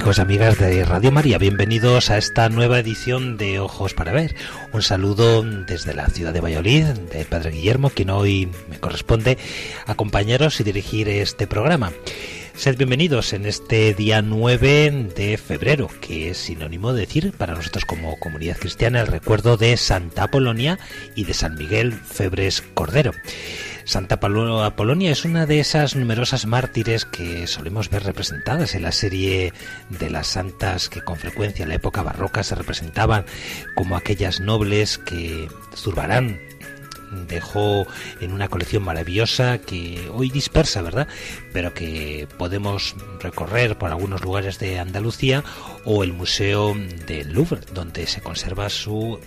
Amigos y amigas de Radio María, bienvenidos a esta nueva edición de Ojos para Ver. Un saludo desde la ciudad de Valladolid, del Padre Guillermo, quien hoy me corresponde acompañaros y dirigir este programa. Sed bienvenidos en este día 9 de febrero, que es sinónimo de decir para nosotros como comunidad cristiana el recuerdo de Santa Polonia y de San Miguel Febres Cordero. Santa Apolonia es una de esas numerosas mártires que solemos ver representadas en la serie de las santas que con frecuencia en la época barroca se representaban como aquellas nobles que Zurbarán dejó en una colección maravillosa que hoy dispersa, ¿verdad? Pero que podemos recorrer por algunos lugares de Andalucía o el Museo del Louvre, donde se conserva su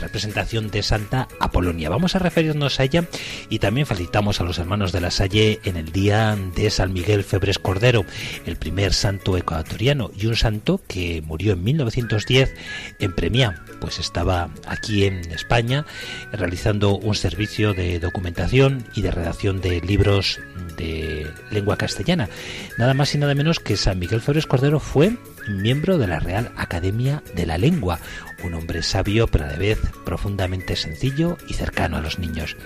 representación de Santa Apolonia. Vamos a referirnos a ella y también felicitamos a los hermanos de la Salle en el día de San Miguel Febres Cordero, el primer santo ecuatoriano y un santo que murió en 1910 en Premia, pues estaba aquí en España realizando un servicio de documentación y de redacción de libros de lengua castellana. Nada más y nada menos que San Miguel Febres Cordero fue miembro de la Real Academia de la Lengua, un hombre sabio pero a la vez profundamente sencillo y cercano a los niños.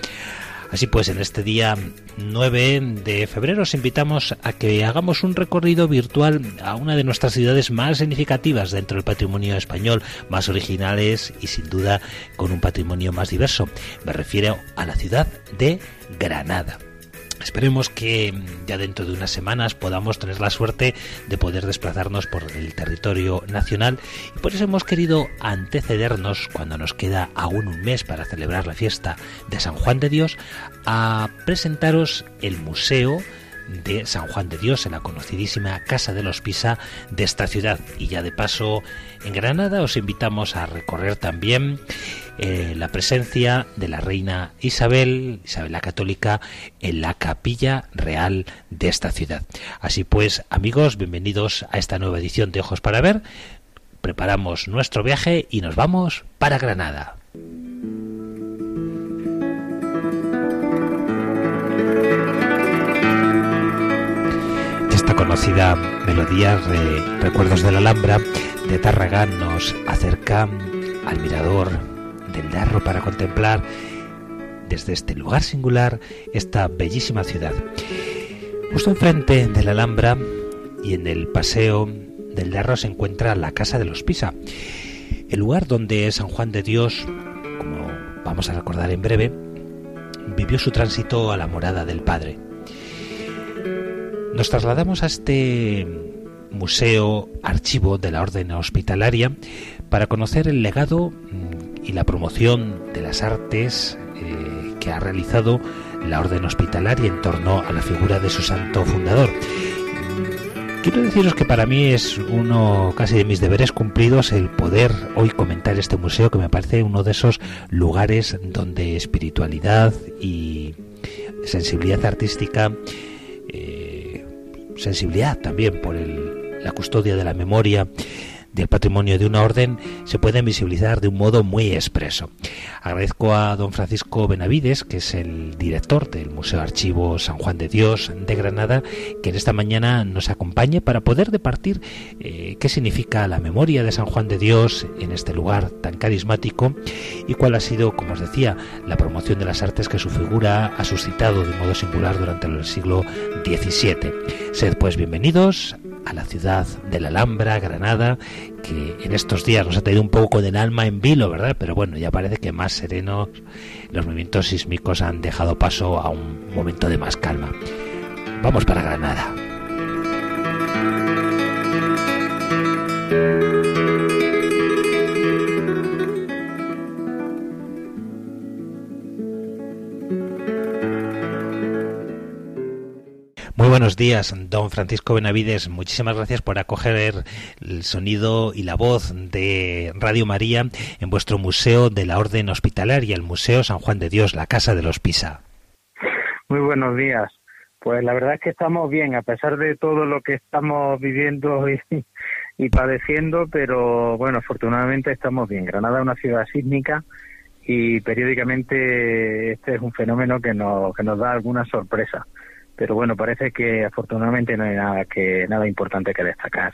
Así pues, en este día 9 de febrero os invitamos a que hagamos un recorrido virtual a una de nuestras ciudades más significativas dentro del patrimonio español, más originales y sin duda con un patrimonio más diverso. Me refiero a la ciudad de Granada. Esperemos que ya dentro de unas semanas podamos tener la suerte de poder desplazarnos por el territorio nacional. Y por eso hemos querido antecedernos cuando nos queda aún un mes para celebrar la fiesta de San Juan de Dios a presentaros el museo de San Juan de Dios en la conocidísima Casa de los Pisa de esta ciudad. Y ya de paso en Granada os invitamos a recorrer también eh, la presencia de la reina Isabel, Isabel la Católica, en la capilla real de esta ciudad. Así pues, amigos, bienvenidos a esta nueva edición de Ojos para Ver. Preparamos nuestro viaje y nos vamos para Granada. Conocida melodía de Recuerdos de la Alhambra de Tarragán nos acerca al mirador del Darro para contemplar desde este lugar singular esta bellísima ciudad. Justo enfrente de la Alhambra y en el paseo del Darro se encuentra la Casa de los Pisa, el lugar donde San Juan de Dios, como vamos a recordar en breve, vivió su tránsito a la morada del Padre. Nos trasladamos a este museo archivo de la Orden Hospitalaria para conocer el legado mm, y la promoción de las artes eh, que ha realizado la Orden Hospitalaria en torno a la figura de su santo fundador. Quiero deciros que para mí es uno casi de mis deberes cumplidos el poder hoy comentar este museo que me parece uno de esos lugares donde espiritualidad y sensibilidad artística sensibilidad también por la custodia de la memoria del patrimonio de una orden se pueden visibilizar de un modo muy expreso. Agradezco a don Francisco Benavides, que es el director del Museo Archivo San Juan de Dios de Granada, que en esta mañana nos acompañe para poder departir eh, qué significa la memoria de San Juan de Dios en este lugar tan carismático y cuál ha sido, como os decía, la promoción de las artes que su figura ha suscitado de modo singular durante el siglo XVII. Sed pues bienvenidos a la ciudad de la Alhambra, Granada, que en estos días nos ha tenido un poco del alma en vilo, ¿verdad? Pero bueno, ya parece que más serenos los movimientos sísmicos han dejado paso a un momento de más calma. Vamos para Granada. Buenos días, don Francisco Benavides. Muchísimas gracias por acoger el sonido y la voz de Radio María en vuestro Museo de la Orden Hospitalaria, el Museo San Juan de Dios, la Casa de los Pisa. Muy buenos días. Pues la verdad es que estamos bien, a pesar de todo lo que estamos viviendo y, y padeciendo, pero bueno, afortunadamente estamos bien. Granada es una ciudad sísmica y periódicamente este es un fenómeno que nos, que nos da alguna sorpresa pero bueno, parece que afortunadamente no hay nada que nada importante que destacar.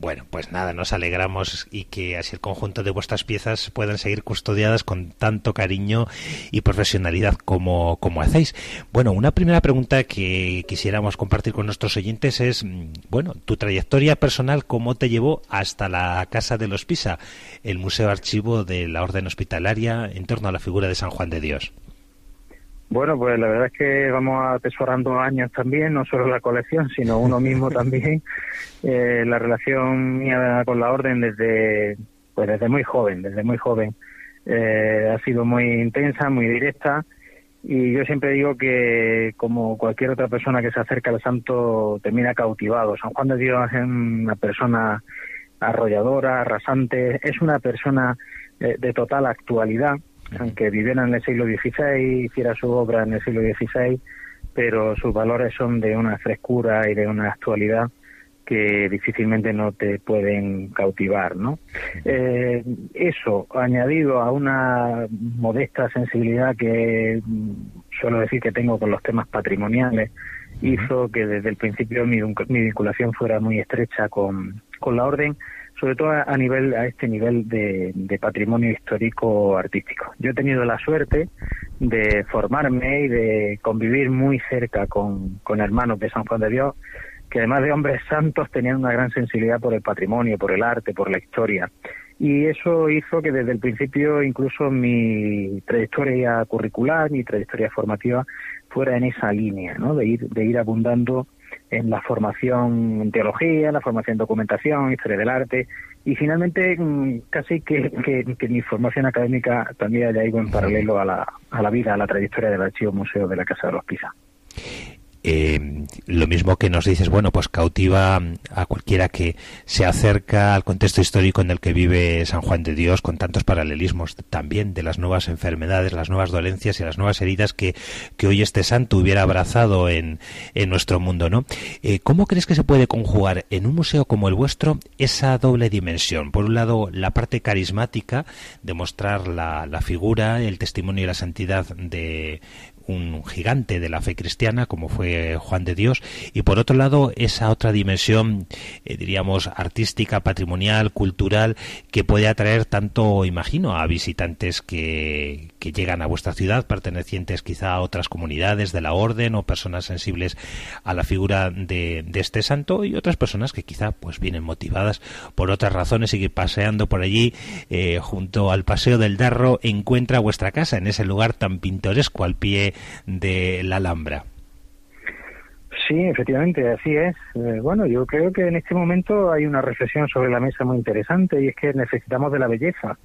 Bueno, pues nada, nos alegramos y que así el conjunto de vuestras piezas puedan seguir custodiadas con tanto cariño y profesionalidad como, como hacéis. Bueno, una primera pregunta que quisiéramos compartir con nuestros oyentes es, mm, bueno, tu trayectoria personal, ¿cómo te llevó hasta la Casa de los Pisa, el Museo Archivo de la Orden Hospitalaria en torno a la figura de San Juan de Dios? Bueno, pues la verdad es que vamos atesorando años también, no solo la colección, sino uno mismo también. Eh, la relación mía con la orden desde, pues desde muy joven, desde muy joven, eh, ha sido muy intensa, muy directa. Y yo siempre digo que, como cualquier otra persona que se acerca al santo, termina cautivado. San Juan de Dios es una persona arrolladora, arrasante, es una persona eh, de total actualidad aunque viviera en el siglo XVI, hiciera su obra en el siglo XVI, pero sus valores son de una frescura y de una actualidad que difícilmente no te pueden cautivar, ¿no? Eh, eso, añadido a una modesta sensibilidad que suelo decir que tengo con los temas patrimoniales, hizo que desde el principio mi, mi vinculación fuera muy estrecha con, con la orden sobre todo a, nivel a este nivel de, patrimonio histórico artístico. Yo he tenido la suerte de formarme y de convivir muy cerca con, con hermanos de San Juan de Dios que además de hombres santos tenían una gran sensibilidad por el patrimonio, por el arte, por la historia. Y eso hizo que desde el principio incluso mi trayectoria curricular, mi trayectoria formativa fuera en esa línea, ¿no? De ir, de ir abundando en la formación en teología, en la formación en documentación, historia del arte, y finalmente mm, casi que, que, mi formación académica también haya ido en paralelo a la, a la vida, a la trayectoria del Archivo Museo de la Casa de los Pisa. Eh, lo mismo que nos dices, bueno, pues cautiva a cualquiera que se acerca al contexto histórico en el que vive San Juan de Dios, con tantos paralelismos también de las nuevas enfermedades, las nuevas dolencias y las nuevas heridas que, que hoy este santo hubiera abrazado en, en nuestro mundo, ¿no? Eh, ¿Cómo crees que se puede conjugar en un museo como el vuestro esa doble dimensión? Por un lado, la parte carismática de mostrar la, la figura, el testimonio y la santidad de un gigante de la fe cristiana como fue Juan de Dios. Y por otro lado esa otra dimensión eh, diríamos artística, patrimonial, cultural que puede atraer tanto imagino a visitantes que, que llegan a vuestra ciudad pertenecientes quizá a otras comunidades de la orden o personas sensibles a la figura de, de este santo y otras personas que quizá pues vienen motivadas por otras razones y que paseando por allí eh, junto al paseo del Darro encuentra vuestra casa en ese lugar tan pintoresco al pie de la Alhambra. Sí, efectivamente, así es. Eh, bueno, yo creo que en este momento hay una reflexión sobre la mesa muy interesante y es que necesitamos de la belleza.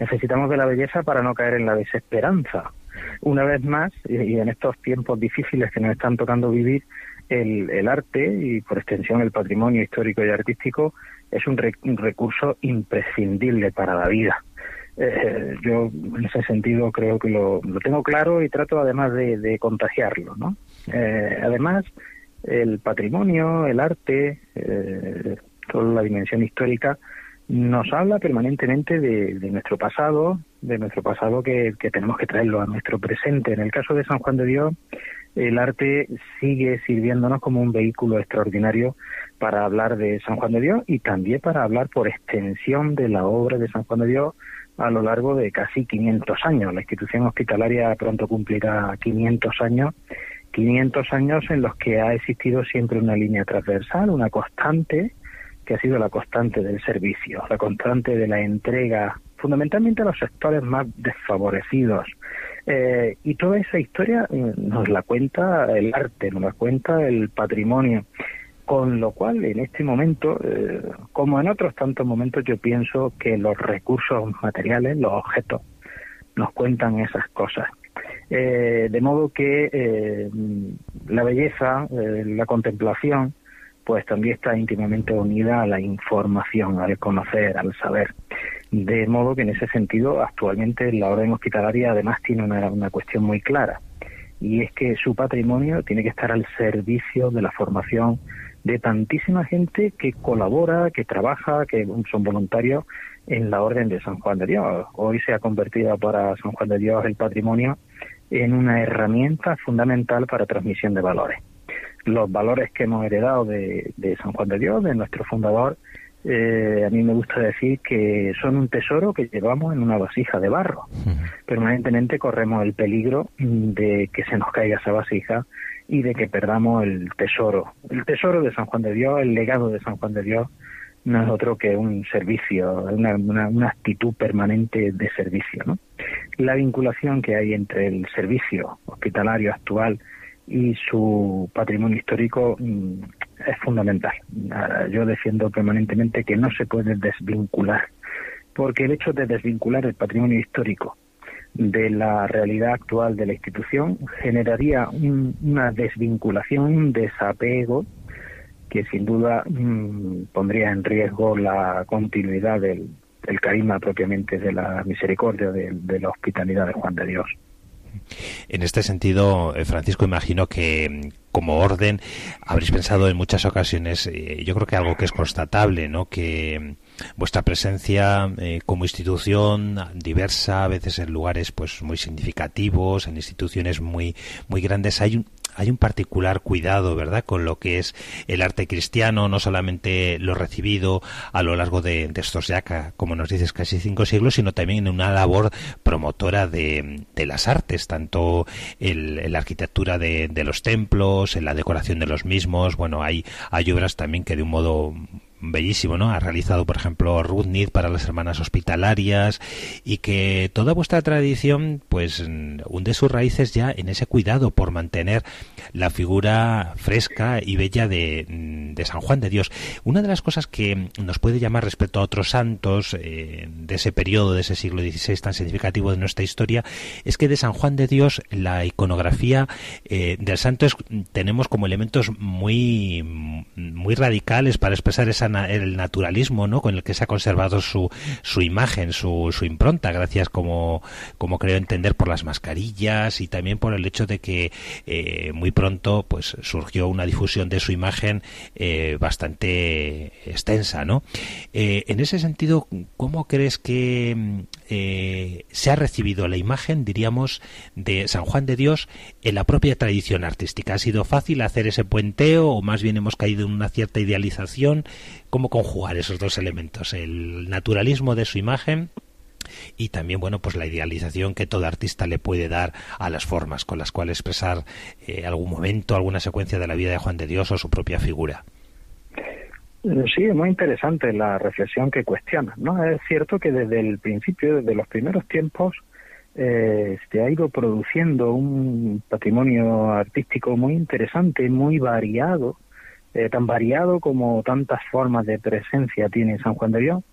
Necesitamos de la belleza para no caer en la desesperanza. Una vez más, y en estos tiempos difíciles que nos están tocando vivir, el, el arte y por extensión el patrimonio histórico y artístico es un recurso imprescindible para la vida eh, yo en ese sentido creo que lo, tengo claro y trato además de, contagiarlo, ¿no? Eh, además, el patrimonio, el arte, eh, toda la dimensión histórica nos habla permanentemente de, nuestro pasado, de nuestro pasado que, que, tenemos que traerlo a nuestro presente. En el caso de San Juan de Dios, el arte sigue sirviéndonos como un vehículo extraordinario para hablar de San Juan de Dios y también para hablar por extensión de la obra de San Juan de Dios a lo largo de casi 500 años. La institución hospitalaria pronto cumplirá 500 años, 500 años en los que ha existido siempre una línea transversal, una constante, que ha sido la constante del servicio, la constante de la entrega, fundamentalmente a los sectores más desfavorecidos. Eh, y toda esa historia eh, nos la cuenta el arte, nos la cuenta el patrimonio. Con lo cual, en este momento, eh, como en otros tantos momentos, yo pienso que los recursos materiales, los objetos, nos cuentan esas cosas. Eh, de modo que eh, la belleza, la contemplación, pues también está íntimamente unida a la información, al conocer, al saber. De modo que en ese sentido, actualmente la orden hospitalaria además tiene una, una cuestión muy clara, y es que su patrimonio tiene que estar al servicio de la formación de tantísima gente que colabora, que trabaja, que son voluntarios en la Orden de San Juan de Dios. Hoy se ha convertido para San Juan de Dios el patrimonio en una herramienta fundamental para transmisión de valores. Los valores que hemos heredado de, San Juan de Dios, de nuestro fundador, eh, a mí me gusta decir que son un tesoro que llevamos en una vasija de barro. Permanentemente corremos el peligro de que se nos caiga esa vasija y de que perdamos el tesoro. El tesoro de San Juan de Dios, el legado de San Juan de Dios, no es otro que un servicio, una, una, actitud permanente de servicio. ¿no? La vinculación que hay entre el servicio hospitalario actual y su patrimonio histórico mm, es fundamental. Yo defiendo permanentemente que no se puede desvincular, porque el hecho de desvincular el patrimonio histórico de la realidad actual de la institución generaría una desvinculación, un desapego que sin duda mm, pondría en riesgo la continuidad del, carisma propiamente de la misericordia, de, la hospitalidad de Juan de Dios. En este sentido, eh, Francisco, imagino que mm, como orden habréis pensado en muchas ocasiones, eh, yo creo que algo que es constatable, ¿no? Que mm, vuestra presencia eh, como institución diversa, a veces en lugares pues muy significativos, en instituciones muy muy grandes, hay un, hay un particular cuidado, ¿verdad?, con lo que es el arte cristiano, no solamente lo recibido a lo largo de, estos ya, como nos dices, casi cinco siglos, sino también en una labor promotora de, las artes, tanto en la arquitectura de, de, los templos, en la decoración de los mismos. Bueno, hay, hay obras también que de un modo bellísimo, ¿no? Ha realizado, por ejemplo, Ruth para las hermanas hospitalarias y que toda vuestra tradición, pues, hunde sus raíces ya en ese cuidado por mantener la figura fresca y bella de, San Juan de Dios. Una de las cosas que nos puede llamar respecto a otros santos eh, de ese periodo, de ese siglo XVI tan significativo de nuestra historia, es que de San Juan de Dios la iconografía eh, del santo tenemos como elementos muy, muy radicales para expresar esa el naturalismo ¿no? con el que se ha conservado su, su imagen, su, impronta, gracias como, como creo entender por las mascarillas y también por el hecho de que eh, muy pronto pues surgió una difusión de su imagen eh, bastante extensa. ¿no? Eh, en ese sentido, ¿cómo crees que se ha recibido la imagen, diríamos, de San Juan de Dios en la propia tradición artística? ¿Ha sido fácil hacer ese puenteo o más bien hemos caído en una cierta idealización? Cómo conjugar esos dos elementos, el naturalismo de su imagen y también bueno pues la idealización que todo artista le puede dar a las formas con las cuales expresar eh, algún momento alguna secuencia de la vida de Juan de Dios o su propia figura. Sí es muy interesante la reflexión que cuestiona no es cierto que desde el principio desde los primeros tiempos eh, se ha ido produciendo un patrimonio artístico muy interesante muy variado eh, tan variado como tantas formas de presencia tiene San Juan de Dios.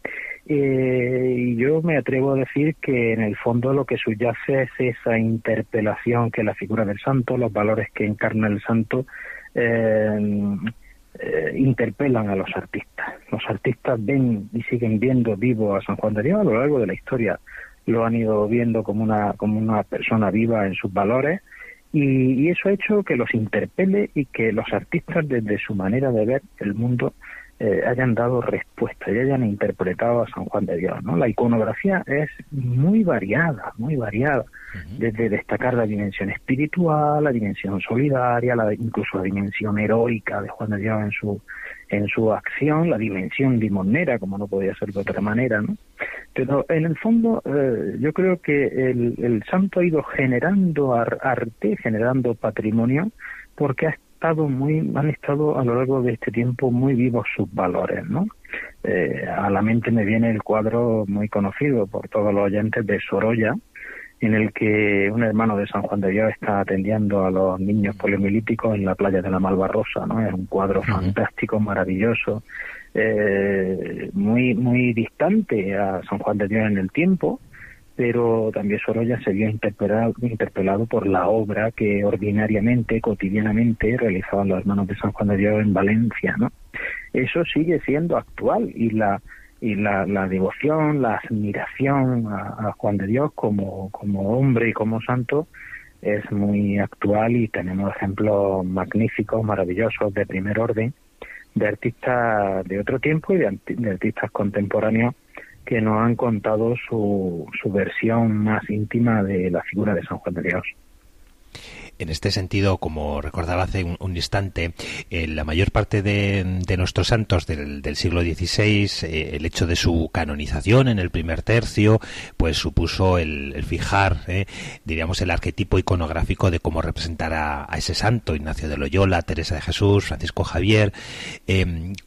Eh, y yo me atrevo a decir que en el fondo lo que subyace es esa interpelación que la figura del santo, los valores que encarna el santo, eh, interpelan a los artistas. Los artistas ven y siguen viendo vivo a San Juan de Dios a lo largo de la historia. Lo han ido viendo como una, como una persona viva en sus valores y, eso ha hecho que los interpele y que los artistas desde su manera de ver el mundo eh, hayan dado respuesta y hayan interpretado a San Juan de Dios. ¿no? La iconografía es muy variada, muy variada, desde destacar la dimensión espiritual, la dimensión solidaria, la, incluso la dimensión heroica de Juan de Dios en su en su acción, la dimensión limonera, como no podía ser de otra manera, ¿no? Pero en el fondo eh, yo creo que el, el, santo ha ido generando arte, generando patrimonio, porque ha estado muy, han estado a lo largo de este tiempo muy vivos sus valores, ¿no? Eh, a la mente me viene el cuadro muy conocido por todos los oyentes de Sorolla, en el que un hermano de San Juan de Dios está atendiendo a los niños poliomielíticos en la playa de la Malvarrosa, ¿no? Es un cuadro fantástico, maravilloso, eh, muy muy distante a San Juan de Dios en el tiempo, pero también Sorolla se vio interpelado, interpelado por la obra que ordinariamente, cotidianamente realizaban los hermanos de San Juan de Dios en Valencia, ¿no? Eso sigue siendo actual y la y la, la devoción, la admiración a, Juan de Dios como, como hombre y como santo es muy actual y tenemos ejemplos magníficos, maravillosos, de primer orden, de artistas de otro tiempo y de, de artistas contemporáneos que nos han contado su, su versión más íntima de la figura de San Juan de Dios. En este sentido, como recordaba hace un, instante, eh, la mayor parte de, nuestros santos del, siglo XVI, eh, el hecho de su canonización en el primer tercio, pues supuso el, fijar, eh, diríamos, el arquetipo iconográfico de cómo representar a, ese santo, Ignacio de Loyola, Teresa de Jesús, Francisco Javier.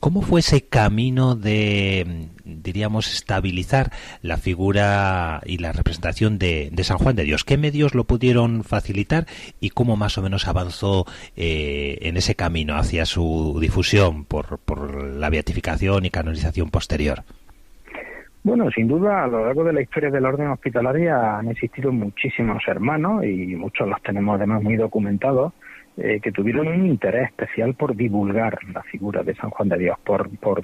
¿Cómo fue ese camino de, diríamos, estabilizar la figura y la representación de, de San Juan de Dios? ¿Qué medios lo pudieron facilitar y cómo cómo más o menos avanzó eh, en ese camino hacia su difusión por, por la beatificación y canonización posterior. Bueno, sin duda, a lo largo de la historia del orden hospitalaria han existido muchísimos hermanos y muchos los tenemos además muy documentados eh, que tuvieron un interés especial por divulgar la figura de San Juan de Dios, por, por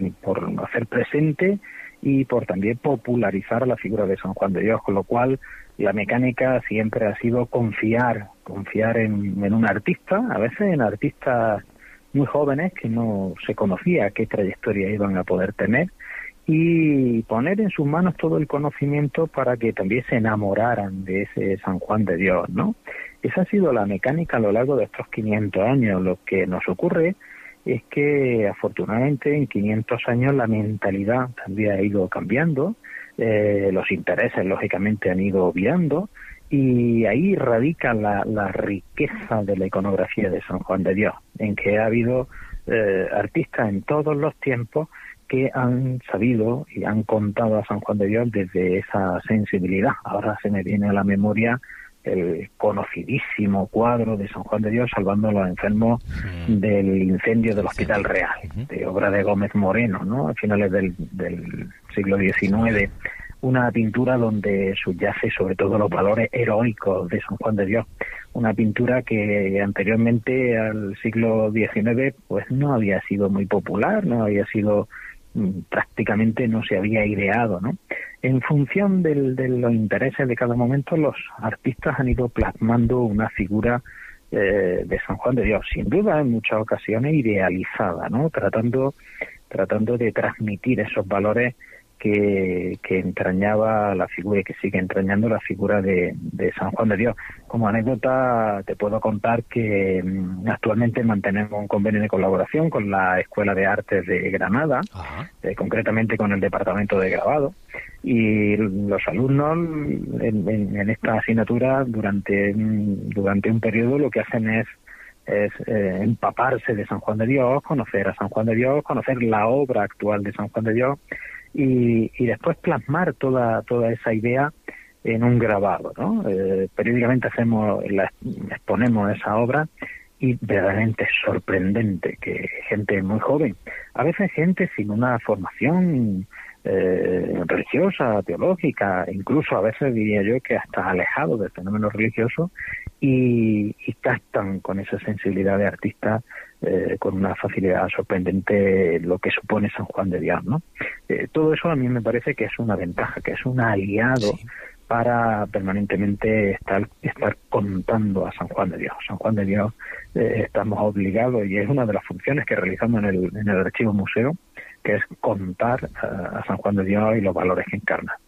hacer presente y por también popularizar la figura de San Juan de Dios, con lo cual la mecánica siempre ha sido confiar, confiar en, un artista, a veces en artistas muy jóvenes que no se conocía qué trayectoria iban a poder tener y poner en sus manos todo el conocimiento para que también se enamoraran de ese San Juan de Dios, ¿no? Esa ha sido la mecánica a lo largo de estos 500 años. Lo que nos ocurre es que afortunadamente en 500 años la mentalidad también ha ido cambiando, eh, los intereses lógicamente han ido virando y ahí radica la, riqueza de la iconografía de San Juan de Dios, en que ha habido eh, artistas en todos los tiempos que han sabido y han contado a San Juan de Dios desde esa sensibilidad. Ahora se me viene a la memoria el conocidísimo cuadro de San Juan de Dios salvando a los enfermos mm. del incendio del Hospital Real, de obra de Gómez Moreno, ¿no? A finales del, del siglo XIX. Una pintura donde subyace sobre todo los valores heroicos de San Juan de Dios. Una pintura que anteriormente al siglo XIX pues no había sido muy popular, no había sido mm, prácticamente no se había ideado, ¿no? En función de los intereses de cada momento, los artistas han ido plasmando una figura eh, de San Juan de Dios, sin duda en muchas ocasiones idealizada, ¿no? Tratando, tratando de transmitir esos valores que, entrañaba la figura y que sigue entrañando la figura de, San Juan de Dios. Como anécdota te puedo contar que mm, actualmente mantenemos un convenio de colaboración con la Escuela de Artes de Granada, eh, concretamente con el Departamento de Grabado, y los alumnos en, esta asignatura durante, mm, durante un periodo lo que hacen es es eh, empaparse de San Juan de Dios, conocer a San Juan de Dios, conocer la obra actual de San Juan de Dios y, y después plasmar toda, toda esa idea en un grabado. ¿no? Eh, periódicamente hacemos la, exponemos esa obra y verdaderamente sorprendente que gente muy joven, a veces gente sin una formación eh, religiosa, teológica, incluso a veces diría yo que hasta alejado del fenómeno religioso y, y captan con esa sensibilidad de artista eh, con una facilidad sorprendente lo que supone San Juan de Dios, ¿no? Eh, todo eso a mí me parece que es una ventaja, que es un aliado para permanentemente estar, estar contando a San Juan de Dios. San Juan de Dios eh, estamos obligados y es una de las funciones que realizamos en el, en el archivo museo, que es contar a San Juan de Dios y los valores que encarna.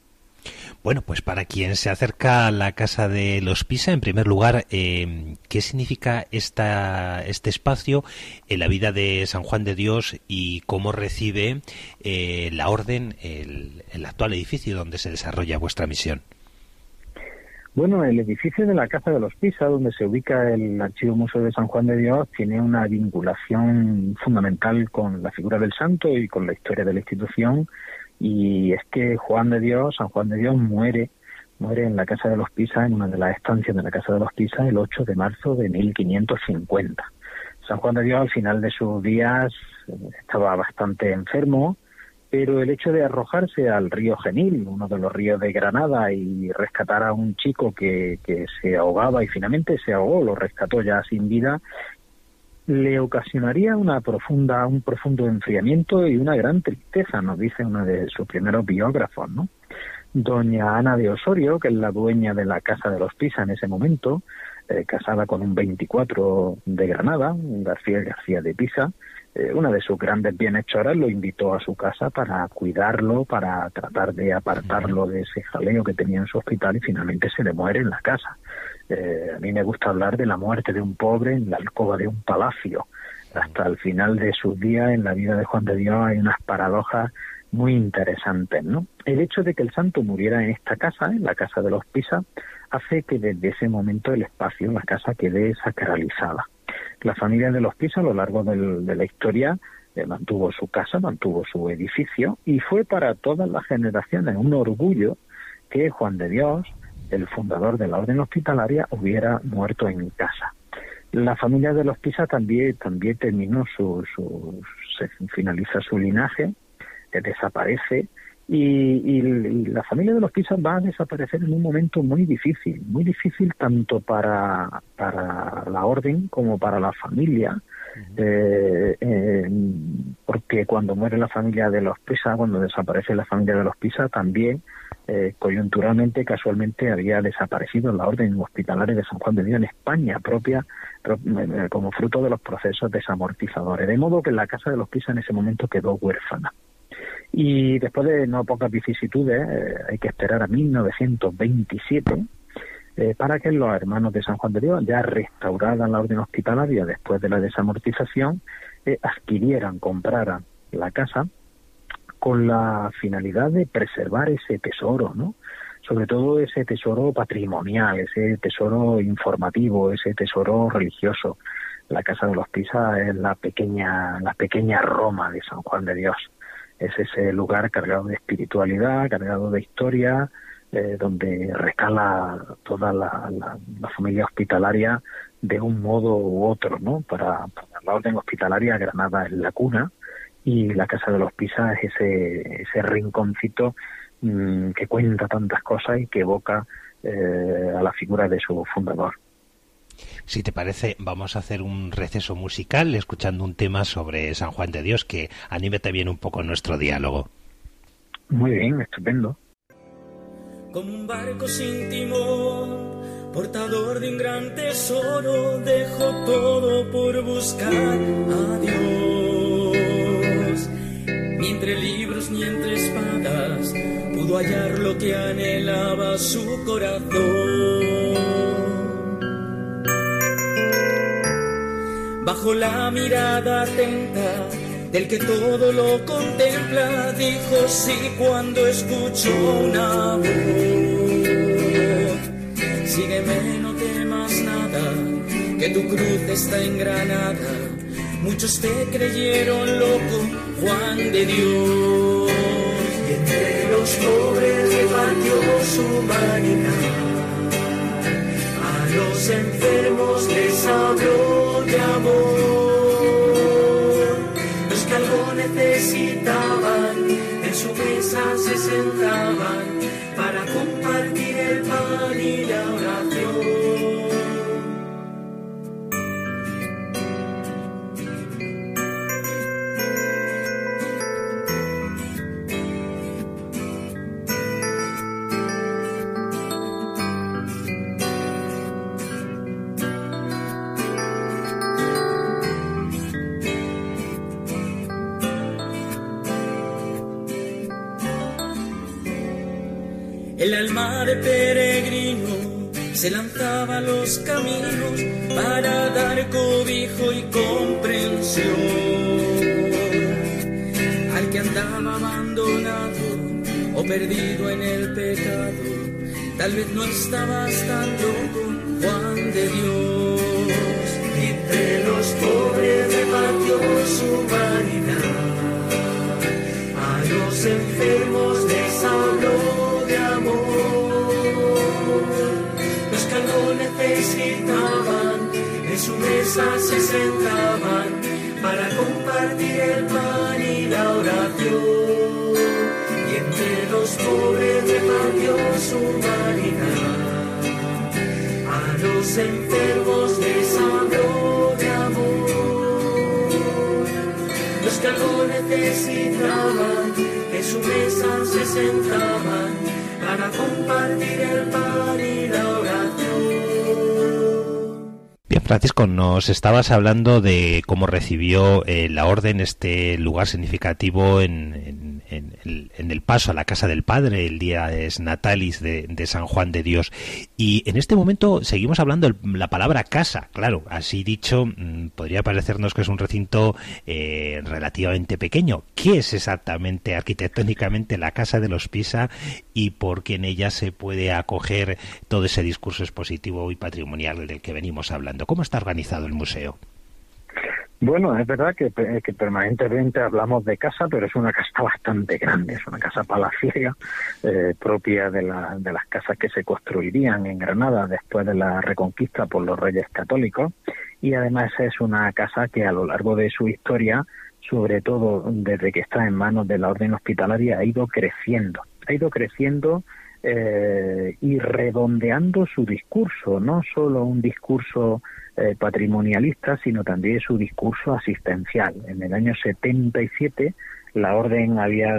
Bueno, pues para quien se acerca a la casa de los Pisa, en primer lugar, eh, ¿qué significa esta, este espacio en la vida de San Juan de Dios y cómo recibe eh, la orden el, el actual edificio donde se desarrolla vuestra misión? Bueno, el edificio de la Casa de los Pisa, donde se ubica el Archivo Museo de San Juan de Dios, tiene una vinculación fundamental con la figura del santo y con la historia de la institución y es que Juan de Dios, San Juan de Dios muere, muere en la casa de los Pisa, en una de las estancias de la casa de los Pisa, el 8 de marzo de 1550. San Juan de Dios al final de sus días estaba bastante enfermo pero el hecho de arrojarse al río Genil, uno de los ríos de Granada, y rescatar a un chico que, que se ahogaba y finalmente se ahogó, lo rescató ya sin vida, le ocasionaría una profunda, un profundo enfriamiento y una gran tristeza, nos dice uno de sus primeros biógrafos, ¿no? Doña Ana de Osorio, que es la dueña de la Casa de los Pisa en ese momento, eh, casada con un 24 de Granada, García García de Pisa, eh, una de sus grandes bienhechoras lo invitó a su casa para cuidarlo, para tratar de apartarlo de ese jaleo que tenía en su hospital y finalmente se le muere en la casa. Eh, a mí me gusta hablar de la muerte de un pobre en la alcoba de un palacio. Hasta el final de sus días en la vida de Juan de Dios hay unas paradojas muy interesantes, ¿no? El hecho de que el santo muriera en esta casa, en la casa de los Pisa, hace que desde ese momento el espacio la casa quede sacralizada. La familia de los Pisa a lo largo de la historia eh, mantuvo su casa, mantuvo su edificio y fue para todas las generaciones un orgullo que Juan de Dios, el fundador de la orden hospitalaria, hubiera muerto en casa. La familia de los Pisa también, también terminó su, su se finaliza su linaje, desaparece y, la familia de los Pisa va a desaparecer en un momento muy difícil, muy difícil tanto para, para la orden como para la familia, eh, eh, porque cuando muere la familia de los Pisa, cuando desaparece la familia de los Pisa, también eh, coyunturalmente, casualmente, había desaparecido la orden hospitalaria de San Juan de Dios en España propia, como fruto de los procesos desamortizadores. De modo que la casa de los Pisa en ese momento quedó huérfana. Y después de no pocas vicisitudes, eh, hay que esperar a 1927 eh, para que los hermanos de San Juan de Dios, ya restaurada la orden hospitalaria después de la desamortización, adquirieran, compraran la casa con la finalidad de preservar ese tesoro, ¿no? Sobre todo ese tesoro patrimonial, ese tesoro informativo, ese tesoro religioso. La casa de los Pisa es la pequeña, la pequeña Roma de San Juan de Dios es ese lugar cargado de espiritualidad, cargado de historia, eh, donde recala toda la, familia hospitalaria de un modo u otro, ¿no? Para, la orden hospitalaria, Granada es la cuna y la Casa de los Pisa es ese, ese rinconcito mm, que cuenta tantas cosas y que evoca eh, a la figura de su fundador. Si te parece, vamos a hacer un receso musical escuchando un tema sobre San Juan de Dios que anime también un poco nuestro diálogo. Muy bien, estupendo. Como un barco sin timón, portador de un gran tesoro, dejó todo por buscar a Dios. Ni entre libros ni entre espadas pudo hallar lo que anhelaba su corazón. Bajo la mirada atenta del que todo lo contempla, dijo sí cuando escuchó una voz. Sígueme, no temas nada, que tu cruz está engranada. Muchos te creyeron loco, Juan de Dios. Y entre los pobres repartió su humanidad los enfermos les habló de amor. Los que algo necesitaban, en su mesa se sentaban para compartir el pan de peregrino se lanzaba a los caminos para dar cobijo y comprensión. Al que andaba abandonado o perdido en el pecado, tal vez no estabas tan se sentaban para compartir el pan y la oración. Y entre los pobres repartió su humanidad. A los enfermos les habló de amor. Los que algo necesitaban en su mesa se sentaban para compartir el pan y la oración. Francisco, nos estabas hablando de cómo recibió eh, la orden este lugar significativo en, el paso a la casa del Padre, el día es Natalis de, San Juan de Dios. Y en este momento seguimos hablando la palabra casa. Claro, así dicho, mm, podría parecernos que es un recinto eh, relativamente pequeño. ¿Qué es exactamente arquitectónicamente la casa de los Pisa y por qué en ella se puede acoger todo ese discurso expositivo y patrimonial del que venimos hablando? ¿Cómo está organizado el museo? Bueno, es verdad que, permanentemente hablamos de casa, pero es una casa bastante grande, es una casa palaciega eh, propia de, de las casas que se construirían en Granada después de la reconquista por los reyes católicos. Y además es una casa que a lo largo de su historia, sobre todo desde que está en manos de la orden hospitalaria, ha ido creciendo, ha ido creciendo eh, y redondeando su discurso, no solo un discurso eh, patrimonialista, sino también su discurso asistencial. En el año 77 la orden había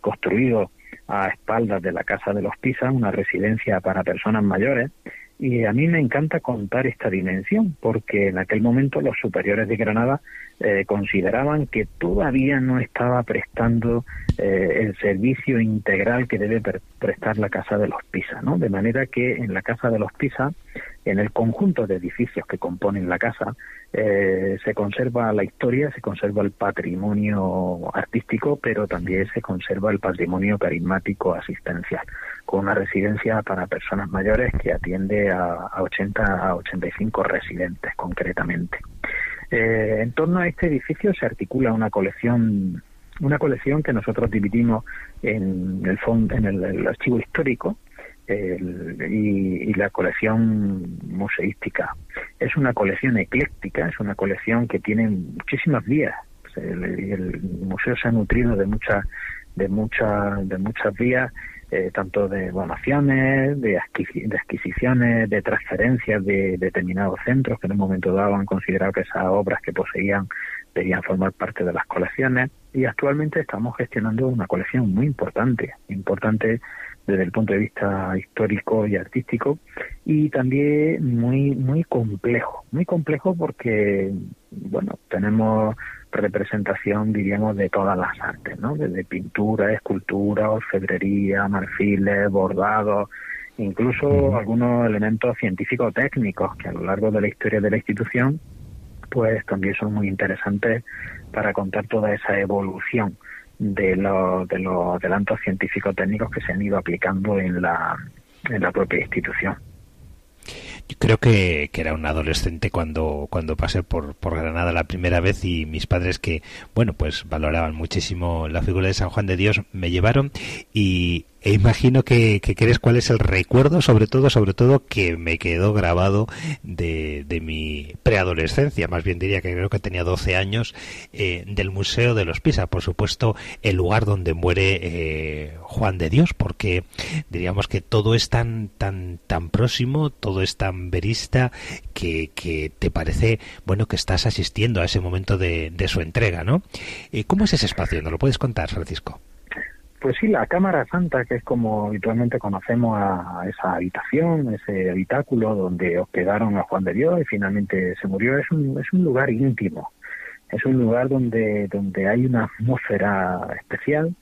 construido a espaldas de la Casa de los Pisa una residencia para personas mayores y a mí me encanta contar esta dimensión porque en aquel momento los superiores de Granada eh, consideraban que todavía no estaba prestando eh, el servicio integral que debe prestar la Casa de los Pisa, ¿no? De manera que en la Casa de los Pisa, en el conjunto de edificios que componen la casa, eh, se conserva la historia, se conserva el patrimonio artístico, pero también se conserva el patrimonio carismático asistencial, con una residencia para personas mayores que atiende a, a 80 a 85 residentes concretamente. Eh, en torno a este edificio se articula una colección una colección que nosotros dividimos en el fondo, en el, archivo histórico y, la colección museística. Es una colección ecléctica, es una colección que tiene muchísimas vías. El, el museo se ha nutrido de muchas de muchas de muchas vías eh, tanto de donaciones, de, adquisiciones, de transferencias de determinados centros que en un momento dado han considerado que esas obras que poseían debían formar parte de las colecciones y actualmente estamos gestionando una colección muy importante, importante desde el punto de vista histórico y artístico y también muy muy complejo, muy complejo porque bueno, tenemos representación, diríamos, de todas las artes, ¿no? Desde pintura, escultura, orfebrería, marfiles, bordados, incluso algunos elementos científicos técnicos que a lo largo de la historia de la institución, pues también son muy interesantes para contar toda esa evolución de los, de los adelantos científicos técnicos que se han ido aplicando en la, en la propia institución. Yo creo que, que, era un adolescente cuando, cuando pasé por, por Granada la primera vez y mis padres que, bueno, pues valoraban muchísimo la figura de San Juan de Dios, me llevaron y, e imagino que, que crees cuál es el recuerdo, sobre todo, sobre todo, que me quedó grabado de, de mi preadolescencia, más bien diría que creo que tenía 12 años, eh, del Museo de los Pisa, por supuesto, el lugar donde muere eh, Juan de Dios, porque diríamos que todo es tan, tan, tan próximo, todo es tan verista, que, que te parece, bueno, que estás asistiendo a ese momento de, de su entrega, ¿no? Eh, ¿Cómo es ese espacio? ¿No lo puedes contar, Francisco? Pues sí, la Cámara Santa, que es como habitualmente conocemos a esa habitación, ese habitáculo donde hospedaron a Juan de Dios y finalmente se murió, es un, es un lugar íntimo, es un lugar donde, donde hay una atmósfera especial,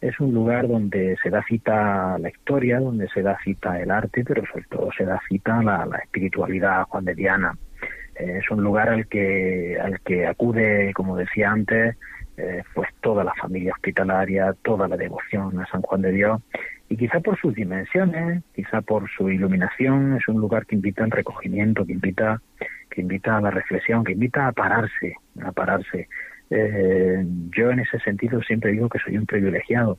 es un lugar donde se da cita la historia, donde se da cita el arte, pero sobre todo se da cita la, espiritualidad juan de Diana. es un lugar al que, al que acude, como decía antes, eh, pues toda la familia hospitalaria, toda la devoción a San Juan de Dios y quizá por sus dimensiones, quizá por su iluminación, es un lugar que invita al recogimiento, que invita, que invita a la reflexión, que invita a pararse, a pararse. Eh, yo en ese sentido siempre digo que soy un privilegiado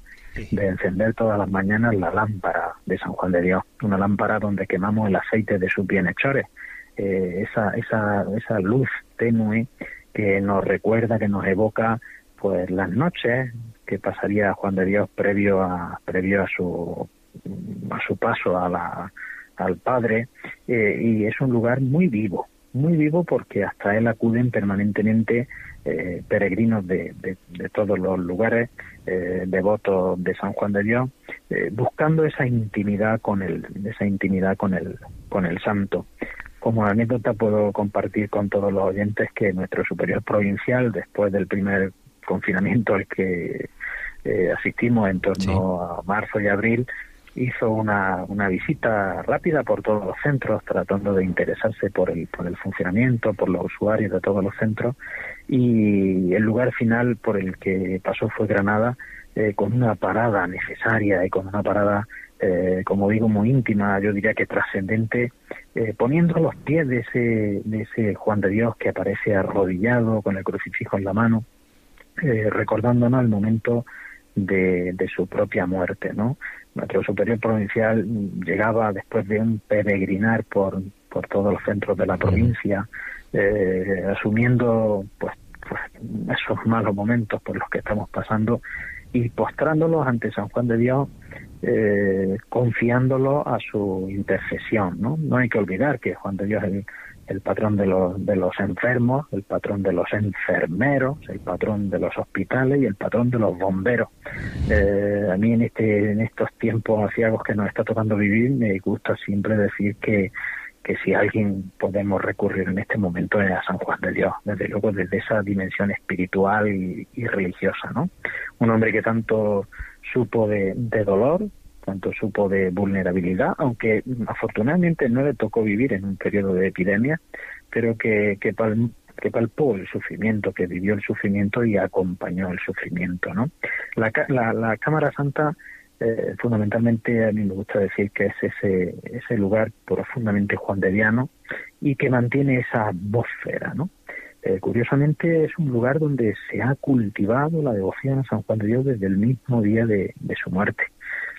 de encender todas las mañanas la lámpara de San Juan de Dios, una lámpara donde quemamos el aceite de sus bienhechores, eh, esa, esa, esa luz tenue que nos recuerda, que nos evoca pues las noches que pasaría Juan de Dios previo a previo a su a su paso a la, al Padre, eh, y es un lugar muy vivo, muy vivo porque hasta él acuden permanentemente eh, peregrinos de, de, todos los lugares, eh, devotos de San Juan de Dios, eh, buscando esa intimidad con el, esa intimidad con el, con el Santo. Como anécdota puedo compartir con todos los oyentes que nuestro superior provincial, después del primer confinamiento al que asistimos en torno a marzo y abril, hizo una, una visita rápida por todos los centros, tratando de interesarse por el, por el funcionamiento, por los usuarios de todos los centros, y el lugar final por el que pasó fue Granada, eh, con una parada necesaria y con una parada, eh, como digo, muy íntima, yo diría que trascendente, eh, poniendo los pies de ese, de ese Juan de Dios que aparece arrodillado con el crucifijo en la mano, recordándonos el momento de, de, su propia muerte, ¿no? Nuestro superior provincial llegaba después de un peregrinar por, por todos los centros de la provincia, eh, asumiendo pues, pues, esos malos momentos por los que estamos pasando y postrándolos ante San Juan de Dios, eh, confiándolo a su intercesión. ¿no? no hay que olvidar que Juan de Dios es el, el patrón de los, de los enfermos, el patrón de los enfermeros, el patrón de los hospitales y el patrón de los bomberos. Eh, a mí en, este, en estos tiempos aciagos que nos está tocando vivir me gusta siempre decir que, que si alguien podemos recurrir en este momento es a San Juan de Dios, desde luego desde esa dimensión espiritual y, religiosa, ¿no? Un hombre que tanto supo de, de dolor, tanto supo de vulnerabilidad, aunque afortunadamente no le tocó vivir en un periodo de epidemia, pero que, que, palpó el sufrimiento, que vivió el sufrimiento y acompañó el sufrimiento. ¿no? La, la, Cámara Santa, eh, fundamentalmente, a mí me gusta decir que es ese, ese lugar profundamente juanderiano y que mantiene esa atmósfera. ¿no? Eh, curiosamente es un lugar donde se ha cultivado la devoción a San Juan de Dios desde el mismo día de su muerte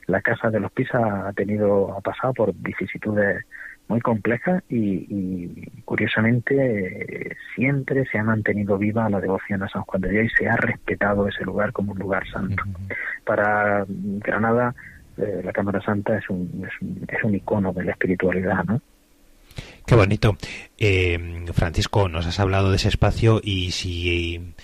la casa de los Pisa ha tenido, ha pasado por vicisitudes muy complejas y, curiosamente siempre se ha mantenido viva la devoción a San Juan de Dios y se ha respetado ese lugar como un lugar santo. Para Granada, eh, la Cámara Santa es un, es un, es un icono de la espiritualidad, ¿no? Qué bonito. Eh, Francisco, nos has hablado de ese espacio y si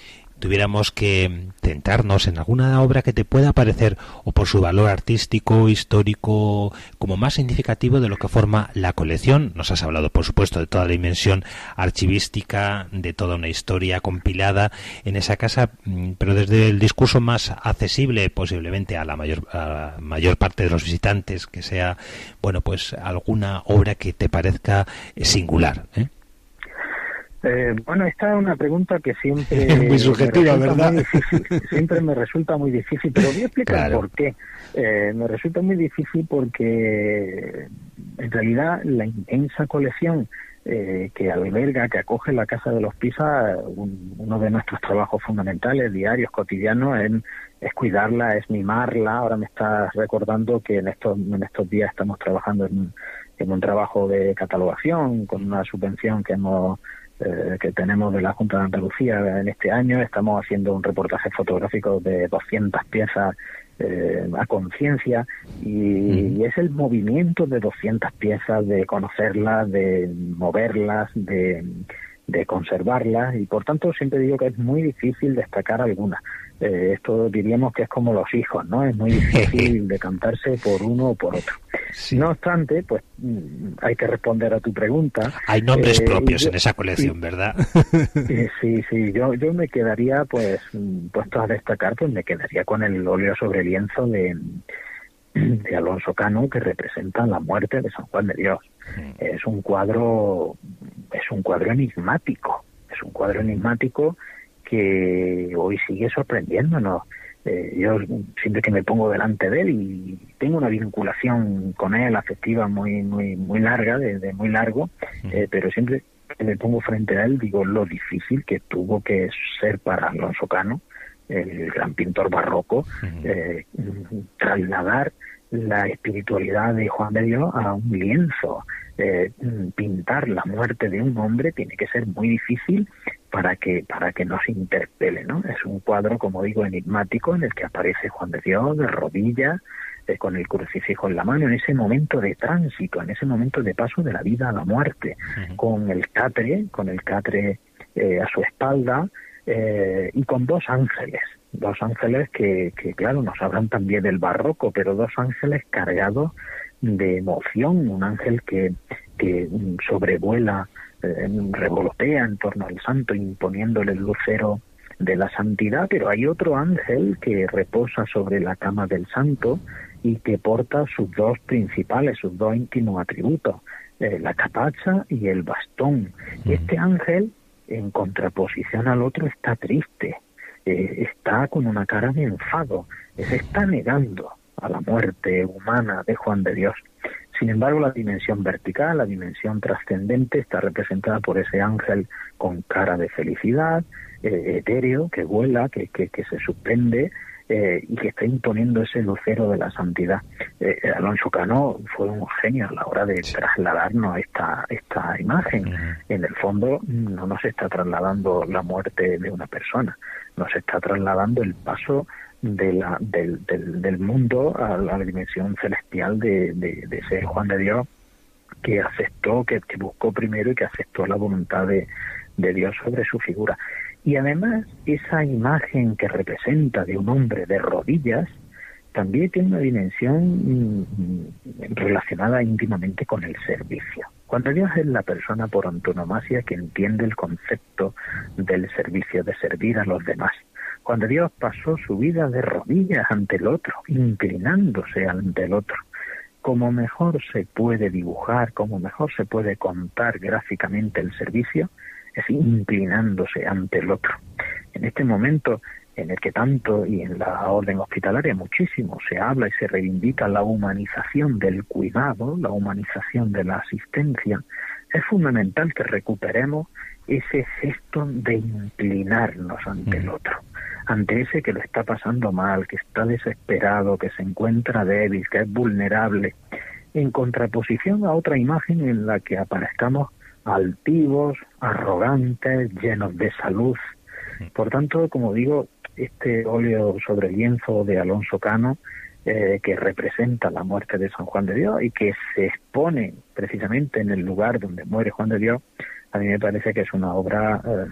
tuviéramos que centrarnos en alguna obra que te pueda parecer o por su valor artístico, histórico, como más significativo de lo que forma la colección, nos has hablado por supuesto de toda la dimensión archivística, de toda una historia compilada en esa casa, mm, pero desde el discurso más accesible posiblemente a la mayor, a la mayor parte de los visitantes, que sea, bueno, pues alguna obra que te parezca singular. ¿eh? Eh, bueno, esta es una pregunta que siempre muy subjetiva, ¿verdad? siempre me resulta muy difícil, pero voy a explicar por qué. Eh, me resulta muy difícil porque en realidad la intensa colección eh, que alberga, que acoge la Casa de los Pisa, uno de nuestros trabajos fundamentales, diarios, cotidianos, es, es, cuidarla, es mimarla. Ahora me estás recordando que en estos, en estos días estamos trabajando en, en un trabajo de catalogación con una subvención que hemos eh, que tenemos de la Junta de Andalucía en este año. Estamos haciendo un reportaje fotográfico de 200 piezas eh, a conciencia y, es el movimiento de 200 piezas, de conocerlas, de moverlas, de, de conservarlas y por tanto siempre digo que es muy difícil destacar algunas. Eh, esto diríamos que es como los hijos, ¿no? Es muy difícil decantarse por uno o por otro. No obstante, pues mm, hay que responder a tu pregunta. Hay nombres eh, propios en esa colección, ¿verdad? sí, sí, yo, yo me quedaría, pues, mm, puesto a destacar, pues me quedaría con el óleo sobre lienzo de, de Alonso Cano que representa la muerte de San Juan de Dios. Es un cuadro, es un cuadro enigmático, es un cuadro enigmático que hoy sigue sorprendiéndonos. Eh, yo siempre que me pongo delante de él y tengo una vinculación con él afectiva muy muy muy larga desde muy largo eh, pero siempre que me pongo frente a él digo lo difícil que tuvo que ser para Alonso Cano el gran pintor barroco eh, trasladar la espiritualidad de Juan de Dios a un lienzo eh, pintar la muerte de un hombre tiene que ser muy difícil para que para que nos interpele no es un cuadro como digo enigmático en el que aparece Juan de Dios de rodillas eh, con el crucifijo en la mano, en ese momento de tránsito, en ese momento de paso de la vida a la muerte, con el catre, con el catre eh, a su espalda eh, y con dos ángeles, dos ángeles que, que, claro, nos hablan también del barroco, pero dos ángeles cargados de emoción, un ángel que, que sobrevuela, revolotea en torno al santo, imponiéndole el lucero de la santidad, pero hay otro ángel que reposa sobre la cama del santo y que porta sus dos principales, sus dos íntimos atributos, eh, la capacha y el bastón. Y este ángel, en contraposición al otro, está triste, eh, está con una cara de enfado, se está negando a la muerte humana de Juan de Dios. Sin embargo, la dimensión vertical, la dimensión trascendente, está representada por ese ángel con cara de felicidad, eh, etéreo, que vuela, que, que, se suspende eh, y que está imponiendo ese lucero de la santidad. Eh, Alonso Cano fue un genio a la hora de trasladarnos esta, esta imagen. En el fondo no nos está trasladando la muerte de una persona, nos está trasladando el paso de la, del, del, mundo a la dimensión celestial de, de, de, ese Juan de Dios que aceptó, que, que buscó primero y que aceptó la voluntad de, de Dios sobre su figura. Y además, esa imagen que representa de un hombre de rodillas también tiene una dimensión mm, relacionada íntimamente con el servicio. Cuando Dios es la persona por antonomasia que entiende el concepto del servicio, de servir a los demás. Cuando Dios pasó su vida de rodillas ante el otro, inclinándose ante el otro, como mejor se puede dibujar, como mejor se puede contar gráficamente el servicio, es inclinándose ante el otro. En este momento en el que tanto y en la orden hospitalaria muchísimo se habla y se reivindica la humanización del cuidado, la humanización de la asistencia, es fundamental que recuperemos ese gesto de inclinarnos ante el otro, ante ese que lo está pasando mal, que está desesperado, que se encuentra débil, que es vulnerable, en contraposición a otra imagen en la que aparezcamos altivos, arrogantes, llenos de salud. Por tanto, como digo, este óleo sobre lienzo de Alonso Cano, eh, que representa la muerte de San Juan de Dios y que se expone precisamente en el lugar donde muere Juan de Dios, a mí me parece que es una obra eh,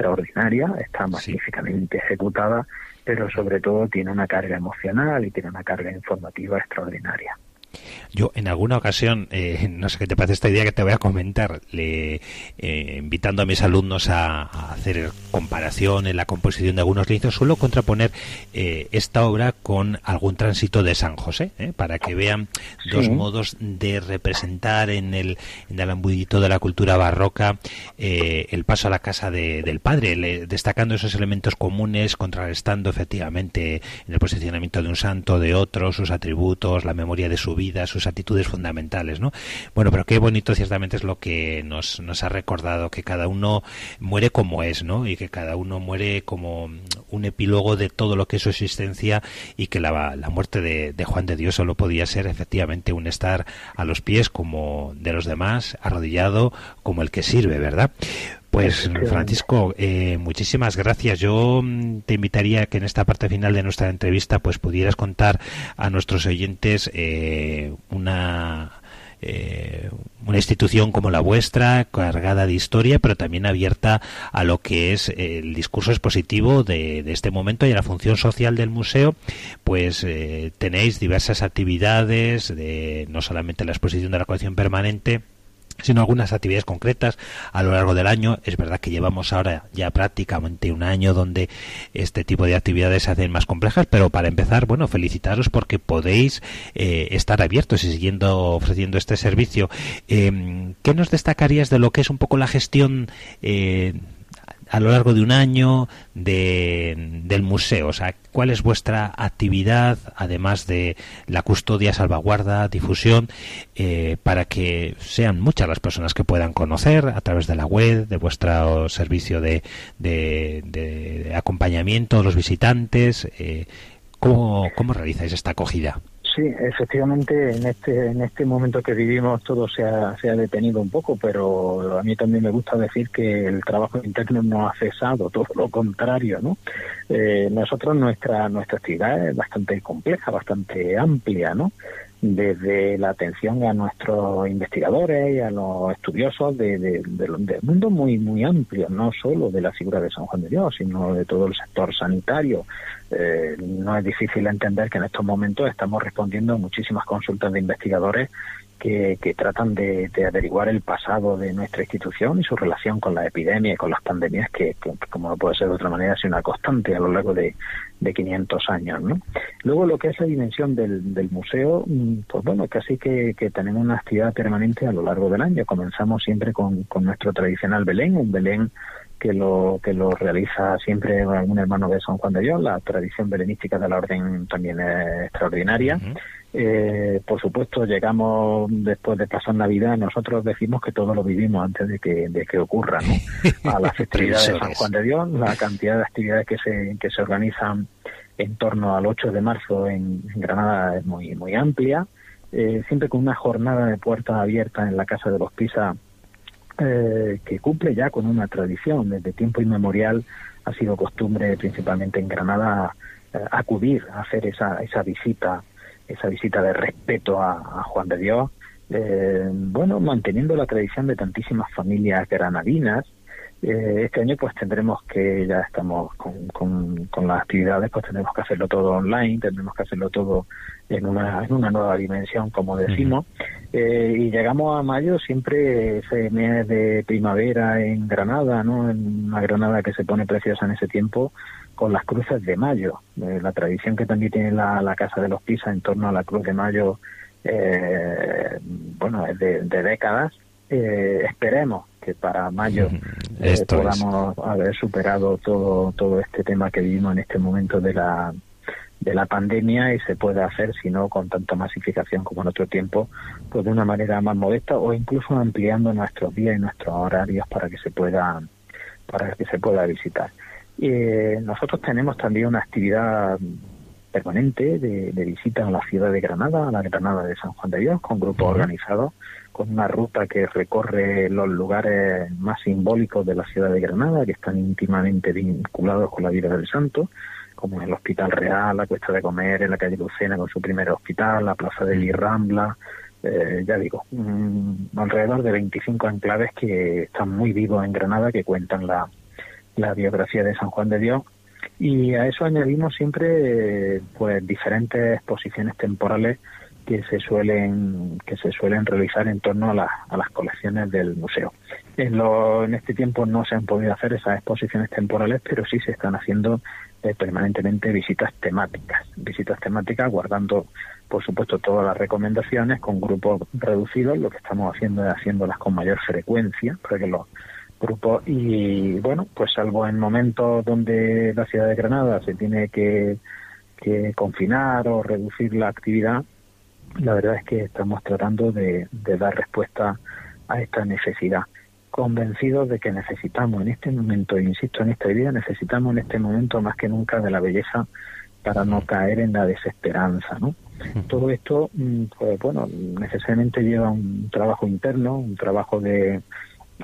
extraordinaria, está magníficamente ejecutada, pero sobre todo tiene una carga emocional y tiene una carga informativa extraordinaria. Yo en alguna ocasión, eh, no sé qué te parece esta idea que te voy a comentar, le, eh, invitando a mis alumnos a, hacer comparación en la composición de algunos lienzos, suelo contraponer eh, esta obra con algún tránsito de San José, para que vean dos modos de representar en el, en el de la cultura barroca el paso a la casa del padre, destacando esos elementos comunes, contrarrestando efectivamente en el posicionamiento de un santo, de otro, sus atributos, la memoria de su vida, sus actitudes fundamentales, ¿no? Bueno, pero qué bonito ciertamente es lo que nos, nos ha recordado, que cada uno muere como es, ¿no? Y que cada uno muere como un epílogo de todo lo que es su existencia y que la, la muerte de, de Juan de Dios solo podía ser efectivamente un estar a los pies como de los demás, arrodillado como el que sirve, ¿verdad? Pues Francisco, eh, muchísimas gracias. Yo mm, te invitaría a que en esta parte final de nuestra entrevista pues pudieras contar a nuestros oyentes eh, una eh, una institución como la vuestra, cargada de historia, pero también abierta a lo que es el discurso expositivo de, este momento y a la función social del museo, pues tenéis diversas actividades, de, no solamente la exposición de la colección permanente, sino algunas actividades concretas a lo largo del año. Es verdad que llevamos ahora ya prácticamente un año donde este tipo de actividades se hacen más complejas, pero para empezar, bueno, felicitaros porque podéis eh, estar abiertos y siguiendo ofreciendo este servicio. Eh, ¿Qué nos destacarías de lo que es un poco la gestión? Eh, a lo largo de un año de, del museo? O sea, ¿cuál es vuestra actividad, además de la custodia, salvaguarda, difusión, eh, para que sean muchas las personas que puedan conocer a través de la web, de vuestro servicio de, de, acompañamiento a los visitantes? Eh, ¿cómo, ¿Cómo realizáis esta acogida? Sí, efectivamente, en este en este momento que vivimos todo se ha, se ha detenido un poco, pero a mí también me gusta decir que el trabajo interno no ha cesado, todo lo contrario, ¿no? Eh, nosotros nuestra nuestra actividad es bastante compleja, bastante amplia, ¿no? Desde la atención a nuestros investigadores y a los estudiosos de, de, del mundo muy muy amplio, no solo de la figura de San Juan de Dios, sino de todo el sector sanitario. Eh, no es difícil entender que en estos momentos estamos respondiendo a muchísimas consultas de investigadores que, tratan de, averiguar el pasado de nuestra institución y su relación con la epidemia y con las pandemias, que, como no puede ser de otra manera, sido una constante a lo largo de, de 500 años. ¿no? Luego, lo que es la dimensión del, museo, mm, pues bueno, casi que, que, tenemos una actividad permanente a lo largo del año. Comenzamos siempre con, con nuestro tradicional Belén, un Belén que lo que lo realiza siempre algún hermano de San Juan de Dios. La tradición belenística de la orden también es extraordinaria. Eh, por supuesto, llegamos después de pasar Navidad, nosotros decimos que todo lo vivimos antes de que, de que ocurra, ¿no? A la festividad de San Juan de Dios, la cantidad de actividades que se, que se organizan en torno al 8 de marzo en, Granada es muy, muy amplia, eh, siempre con una jornada de puertas abiertas en la Casa de los Pisa eh, que cumple ya con una tradición. Desde tiempo inmemorial ha sido costumbre, principalmente en Granada, acudir a hacer esa, esa visita esa visita de respeto a, Juan de Dios, eh, bueno, manteniendo la tradición de tantísimas familias granadinas. Eh, este año pues tendremos que, ya estamos con, con, las actividades, pues tendremos que hacerlo todo online, tendremos que hacerlo todo en una, en una nueva dimensión, como decimos. Eh, y llegamos a mayo, siempre ese mes de primavera en Granada, ¿no? En una Granada que se pone preciosa en ese tiempo, con las cruces de mayo. Eh, la tradición que también tiene la, Casa de los Pisa en torno a la Cruz de Mayo, eh, bueno, es de, décadas. Eh, esperemos que para mayo podamos haber superado todo todo este tema que vivimos en este momento de la de la pandemia y se pueda hacer, si no con tanta masificación como en otro tiempo, pues de una manera más modesta o incluso ampliando nuestros días y nuestros horarios para que se pueda para que se pueda visitar. Eh, nosotros tenemos también una actividad permanente de, visita a la ciudad de Granada, a la Granada de San Juan de Dios, con grupos organizados, con una ruta que recorre los lugares más simbólicos de la ciudad de Granada, que están íntimamente vinculados con la vida del santo, como el Hospital Real, la Cuesta de Comer, en la calle Lucena con su primer hospital, la Plaza de Lirrambla, eh, ya digo, alrededor de 25 enclaves que están muy vivos en Granada, que cuentan la, la biografía de San Juan de Dios. Y a eso añadimos siempre pues diferentes exposiciones temporales que se suelen que se suelen realizar en torno a, a las colecciones del museo. En, lo, en este tiempo no se han podido hacer esas exposiciones temporales, pero sí se están haciendo eh, permanentemente visitas temáticas, visitas temáticas guardando por supuesto todas las recomendaciones con grupos reducidos, lo que estamos haciendo es haciéndolas con mayor frecuencia para que los grupo. Y bueno pues salvo en momentos donde la ciudad de Granada se tiene que, que confinar o reducir la actividad la verdad es que estamos tratando de, de dar respuesta a esta necesidad. Convencidos de que necesitamos en este momento, insisto en esta idea, necesitamos en este momento más que nunca de la belleza para no caer en la desesperanza, ¿no? Todo esto, mm, pues bueno, necesariamente lleva un trabajo interno, un trabajo de,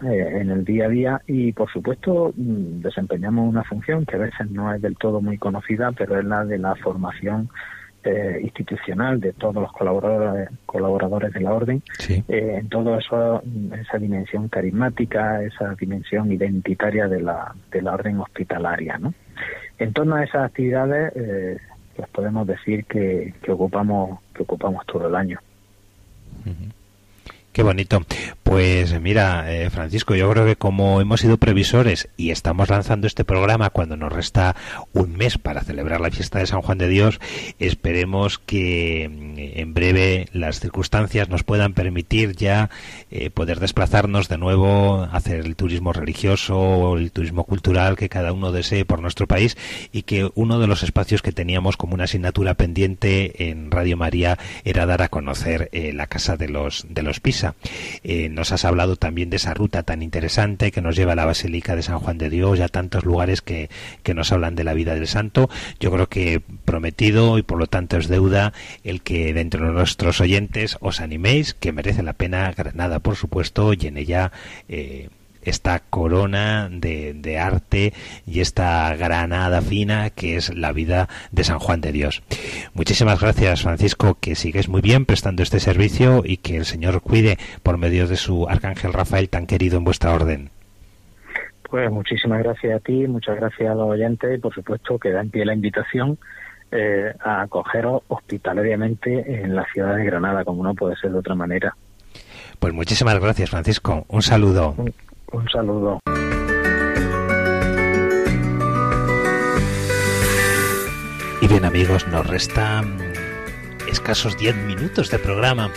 eh, en el día a día y por supuesto mm, desempeñamos una función que a veces no es del todo muy conocida pero es la de la formación eh, institucional de todos los colaboradores colaboradores de la orden eh, en todo eso esa dimensión carismática esa dimensión identitaria de la de la orden hospitalaria no en torno a esas actividades eh, pues podemos decir que, que ocupamos que ocupamos todo el año Qué bonito. Pues mira, eh, Francisco, yo creo que como hemos sido previsores y estamos lanzando este programa cuando nos resta un mes para celebrar la fiesta de San Juan de Dios, esperemos que mm, en breve las circunstancias nos puedan permitir ya eh, poder desplazarnos de nuevo, hacer el turismo religioso o el turismo cultural que cada uno desee por nuestro país y que uno de los espacios que teníamos como una asignatura pendiente en Radio María era dar a conocer eh, la casa de los de los Pisa eh, nos has hablado también de esa ruta tan interesante que nos lleva a la Basílica de San Juan de Dios y a tantos lugares que, que nos hablan de la vida del santo. Yo creo que prometido y por lo tanto es deuda el que dentro de nuestros oyentes os animéis, que merece la pena Granada, por supuesto, y en ella esta corona de, de arte y esta granada fina que es la vida de San Juan de Dios. Muchísimas gracias, Francisco, que sigues muy bien prestando este servicio y que el Señor cuide por medio de su Arcángel Rafael tan querido en vuestra orden. Pues muchísimas gracias a ti, muchas gracias a los oyentes y por supuesto que da en pie la invitación eh, a acogeros hospitalariamente en la ciudad de Granada, como no puede ser de otra manera. Pues muchísimas gracias, Francisco. Un saludo. Un saludo. Y bien amigos, nos restan escasos 10 minutos de programa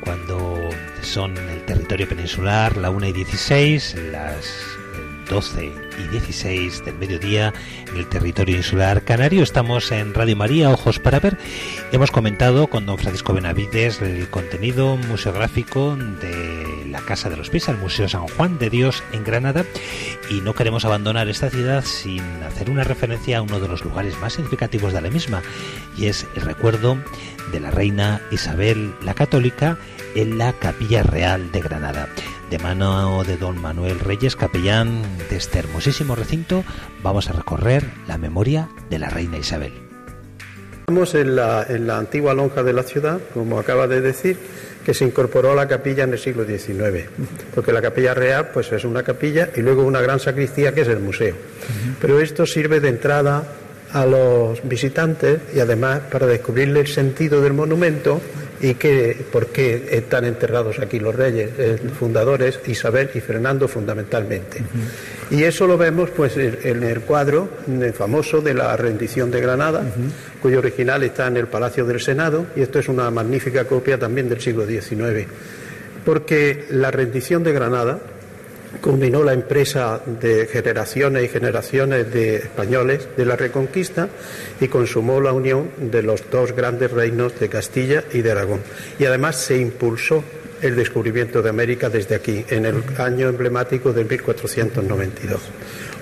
cuando son el territorio peninsular, la 1 y 16, las 12 y 16 del mediodía en el territorio insular canario. Estamos en Radio María, Ojos para Ver. Hemos comentado con don Francisco Benavides el contenido museográfico de la Casa de los Pies, el Museo San Juan de Dios en Granada. Y no queremos abandonar esta ciudad sin hacer una referencia a uno de los lugares más significativos de la misma, y es el recuerdo de la reina Isabel la Católica en la Capilla Real de Granada. De mano de don Manuel Reyes, capellán de este hermosísimo recinto, vamos a recorrer la memoria de la reina Isabel. Estamos en la, en la antigua lonja de la ciudad, como acaba de decir, que se incorporó a la capilla en el siglo XIX, porque la capilla real pues es una capilla y luego una gran sacristía que es el museo. Pero esto sirve de entrada a los visitantes y además para descubrirle el sentido del monumento y que, por qué están enterrados aquí los reyes eh, fundadores, Isabel y Fernando fundamentalmente. Uh -huh. Y eso lo vemos pues en el cuadro famoso de la rendición de Granada, uh -huh. cuyo original está en el Palacio del Senado y esto es una magnífica copia también del siglo XIX. Porque la rendición de Granada culminó la empresa de generaciones y generaciones de españoles de la Reconquista y consumó la unión de los dos grandes reinos de Castilla y de Aragón. Y además se impulsó el descubrimiento de América desde aquí, en el año emblemático de 1492.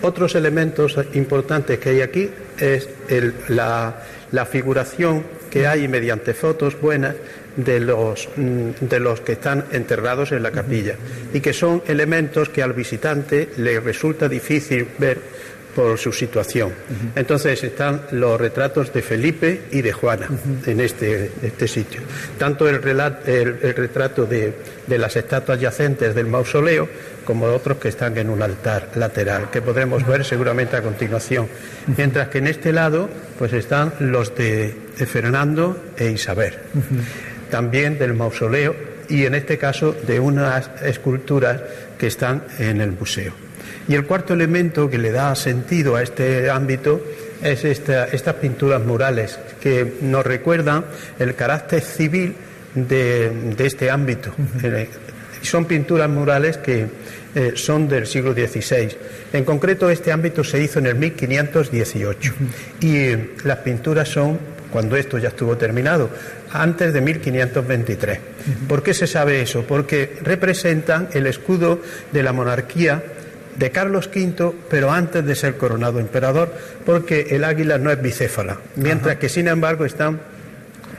Otros elementos importantes que hay aquí es la, la figuración que hay mediante fotos buenas de los, de los que están enterrados en la capilla y que son elementos que al visitante le resulta difícil ver por su situación. Entonces están los retratos de Felipe y de Juana en este, este sitio. Tanto el, retrato de, de, las estatuas yacentes del mausoleo como otros que están en un altar lateral, que podremos ver seguramente a continuación. Mientras que en este lado pues están los de Fernando e Isabel. También del mausoleo y en este caso de unas esculturas que están en el museo. Y el cuarto elemento que le da sentido a este ámbito es esta, estas pinturas murales que nos recuerdan el carácter civil de, de este ámbito. Y son pinturas murales que eh, son del siglo XVI. En concreto, este ámbito se hizo en el 1518 y eh, las pinturas son, cuando esto ya estuvo terminado, antes de 1523. ¿Por qué se sabe eso? Porque representan el escudo de la monarquía de Carlos V, pero antes de ser coronado emperador, porque el águila no es bicéfala, mientras Ajá. que sin embargo están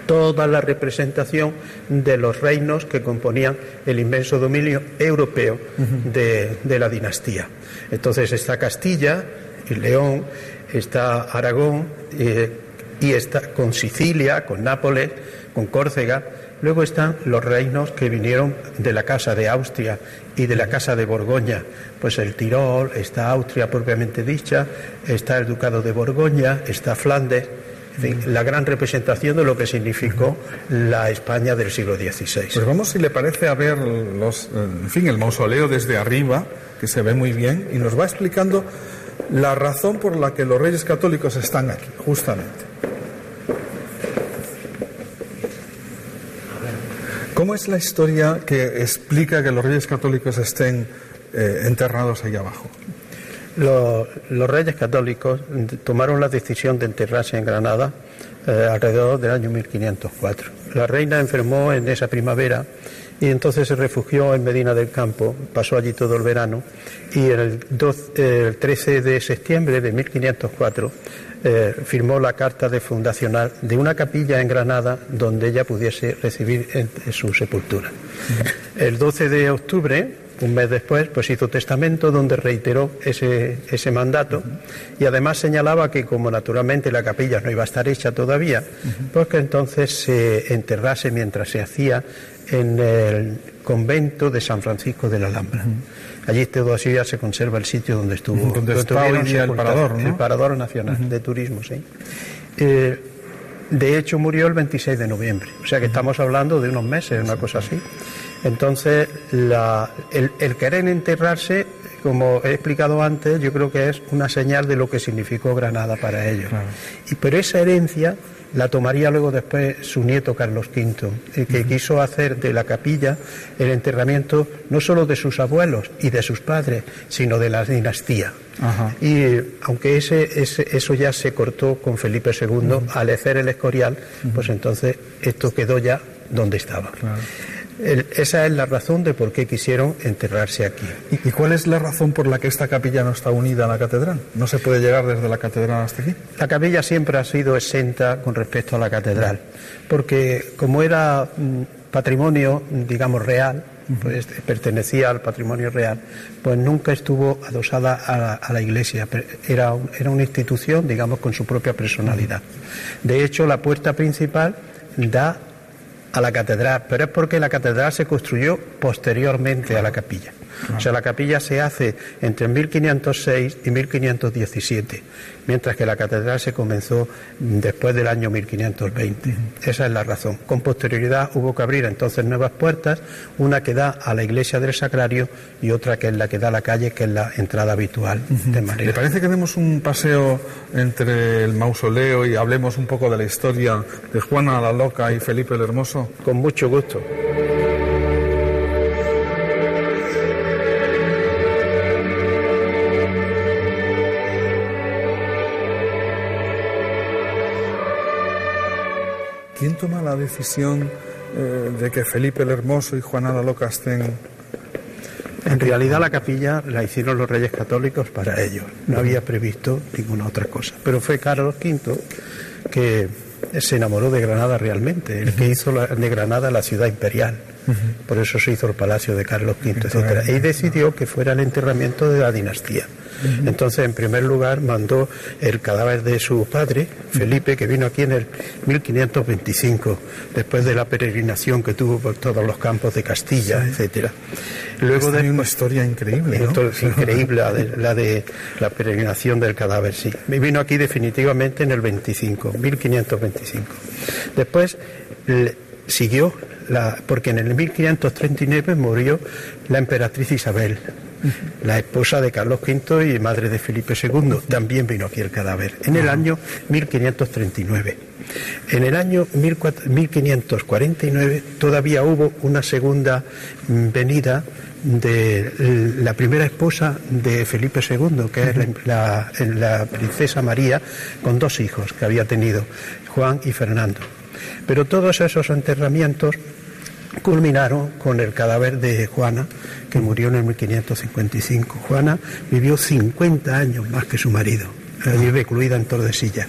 toda la representación de los reinos que componían el inmenso dominio europeo de, la dinastía. Entonces está Castilla y León, está Aragón eh, y está con Sicilia, con Nápoles, con Córcega, Luego están los reinos que vinieron de la Casa de Austria y de la Casa de Borgoña. Pues el Tirol, está Austria propiamente dicha, está el Ducado de Borgoña, está Flandes. En fin, la gran representación de lo que significó la España del siglo XVI. Pues vamos, si le parece, a ver los, en fin, el mausoleo desde arriba, que se ve muy bien, y nos va explicando la razón por la que los reyes católicos están aquí, justamente. ¿Cómo es la historia que explica que los reyes católicos estén eh, enterrados ahí abajo? Los, reyes católicos tomaron la decisión de enterrarse en Granada eh, alrededor del año 1504. La reina enfermó en esa primavera y entonces se refugió en Medina del Campo, pasó allí todo el verano y el, 12, el 13 de septiembre de 1504 eh, firmó la carta de fundacional de una capilla en Granada donde ella pudiese recibir en, en su sepultura. El 12 de octubre un mes después, pues hizo testamento donde reiteró ese, ese mandato y además señalaba que como naturalmente la capilla no iba a estar hecha todavía, pues que entonces se enterrase mientras se hacía en el convento de San Francisco de la Alhambra. Allí todavía se conserva el sitio donde estuvo Donde está hoy día el Parador, ¿no? el Parador Nacional de Turismo, sí. Eh, de hecho, murió el 26 de noviembre, o sea que estamos hablando de unos meses, una cosa así. Entonces, la- el, el querer enterrarse, como he explicado antes, yo creo que es una señal de lo que significó Granada para ellos. Y pero esa herencia la tomaría luego después su nieto Carlos V, el que quiso hacer de la capilla el enterramiento no solo de sus abuelos y de sus padres, sino de la dinastía. Y eh, aunque ese, ese- eso ya se cortó con Felipe II, al hacer el Escorial, pues entonces esto quedó ya donde estaba. El- esa es la razón de por qué quisieron enterrarse aquí. ¿Y, y cuál es la razón por la que esta capilla no está unida a la catedral? ¿No se puede llegar desde la catedral hasta aquí? La capilla siempre ha sido exenta con respecto a la catedral, porque como era mm, patrimonio, digamos, real, pues pertenecía al patrimonio real, pues nunca estuvo adosada a la, a la iglesia, era, un- era una institución, digamos, con su propia personalidad. De hecho, la puerta principal da a la catedral, pero es porque la catedral se construyó posteriormente a la capilla. O sea, la capilla se hace entre 1506 y 1517, mientras que la catedral se comenzó después del año 1520. Esa es la razón. Con posterioridad hubo que abrir entonces nuevas puertas, una que da a la iglesia del Sacrario y otra que es la que da a la calle, que es la entrada habitual. De ¿Le manera parece que demos un paseo entre el mausoleo y hablemos un poco de la historia de Juana la Loca y Felipe el Hermoso? con mucho gusto. La decisión eh, de que Felipe el Hermoso y Juana la Loca estén En realidad la capilla la hicieron los reyes católicos para ellos. No había previsto ninguna otra cosa. Pero fue Carlos V que se enamoró de Granada realmente, el que hizo la- de Granada la ciudad imperial. Por eso se hizo el palacio de Carlos V, etcétera. Y decidió que fuera el enterramiento de la dinastía. Entonces, en primer lugar, mandó el cadáver de su padre, Felipe, que vino aquí en el 1525, después de la peregrinación que tuvo por todos los campos de Castilla, etcétera. Luego Esta de una historia increíble, increíble, la de, la de la peregrinación del cadáver, sí. Vino aquí definitivamente en el 25, 1525. Después le- siguió, la, porque en el 1539 murió la emperatriz Isabel, la esposa de Carlos V y madre de Felipe II. También vino aquí el cadáver, en el año 1539. En el año 1400 1549 todavía hubo una segunda mm, venida de la primera esposa de Felipe II, que es la, la- la princesa María, con dos hijos que había tenido, Juan y Fernando. Pero todos esos enterramientos culminaron con el cadáver de Juana, que murió en el 1555. Juana vivió 50 años más que su marido, allí recluida en Tordesillas.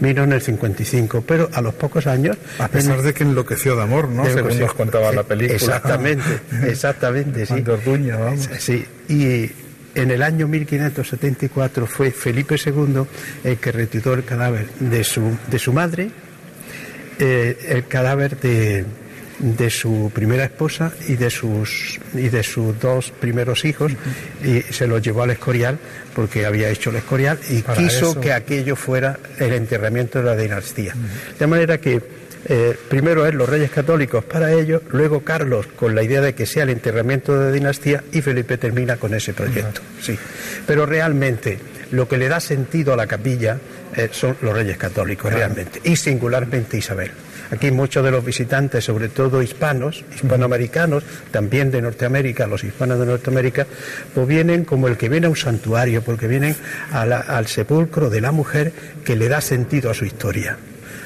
Vino en el 55, pero a los pocos años... A pesar en- de que enloqueció de amor, ¿no? de- Según nos contaba la película. Exactamente, exactamente, sí. Orduña, vamos. Sí, y en el año 1574 fue Felipe II el que retiró el cadáver de su, de su madre, eh, el cadáver de, de su primera esposa y de sus y de sus dos primeros hijos y se los llevó al Escorial porque había hecho el Escorial y Para quiso eso. que aquello fuera el enterramiento de la dinastía. De manera que eh, primero es los reyes católicos para ellos, luego Carlos con la idea de que sea el enterramiento de la dinastía y Felipe termina con ese proyecto. Sí. Pero realmente lo que le da sentido a la capilla eh, son los reyes católicos, realmente, y singularmente Isabel. Aquí muchos de los visitantes, sobre todo hispanos, hispanoamericanos, también de Norteamérica, los hispanos de Norteamérica, pues vienen como el que viene a un santuario, porque vienen a la- al sepulcro de la mujer que le da sentido a su historia,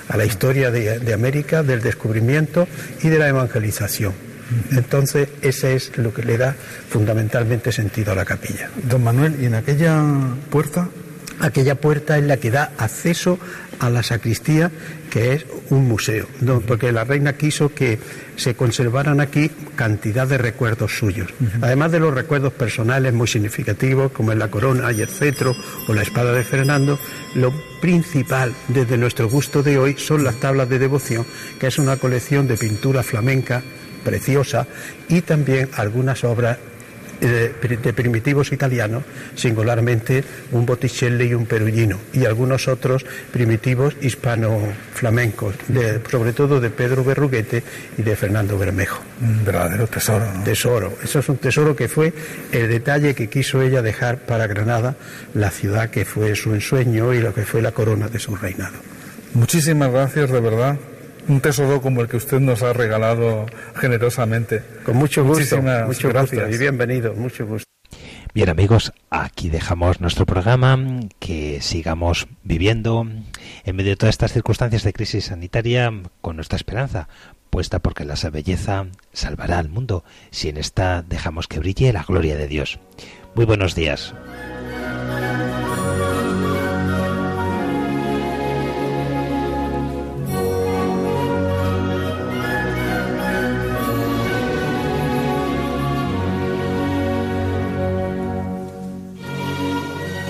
a la historia de, de América, del descubrimiento y de la evangelización. Entonces, ese es lo que le da fundamentalmente sentido a la capilla. Don Manuel, ¿y en aquella puerta aquella puerta es la que da acceso a la sacristía, que es un museo, porque la reina quiso que se conservaran aquí cantidad de recuerdos suyos. Además de los recuerdos personales muy significativos, como es la corona y el cetro o la espada de Fernando, lo principal desde nuestro gusto de hoy son las tablas de devoción, que es una colección de pintura flamenca preciosa y también algunas obras de, primitivos italianos, singularmente un Botticelli y un Perugino, y algunos otros primitivos hispano-flamencos, sobre todo de Pedro Berruguete y de Fernando Bermejo. Un verdadero tesoro. Tesoro. Eso es un tesoro que fue el detalle que quiso ella dejar para Granada, la ciudad que fue su ensueño y lo que fue la corona de su reinado. Muchísimas gracias, de verdad un tesoro como el que usted nos ha regalado generosamente. Con mucho gusto, muchas gracias y bienvenido, mucho gusto. Bien amigos, aquí dejamos nuestro programa, que sigamos viviendo en medio de todas estas circunstancias de crisis sanitaria con nuestra esperanza, puesta porque la belleza salvará al mundo si en esta dejamos que brille la gloria de Dios. Muy buenos días.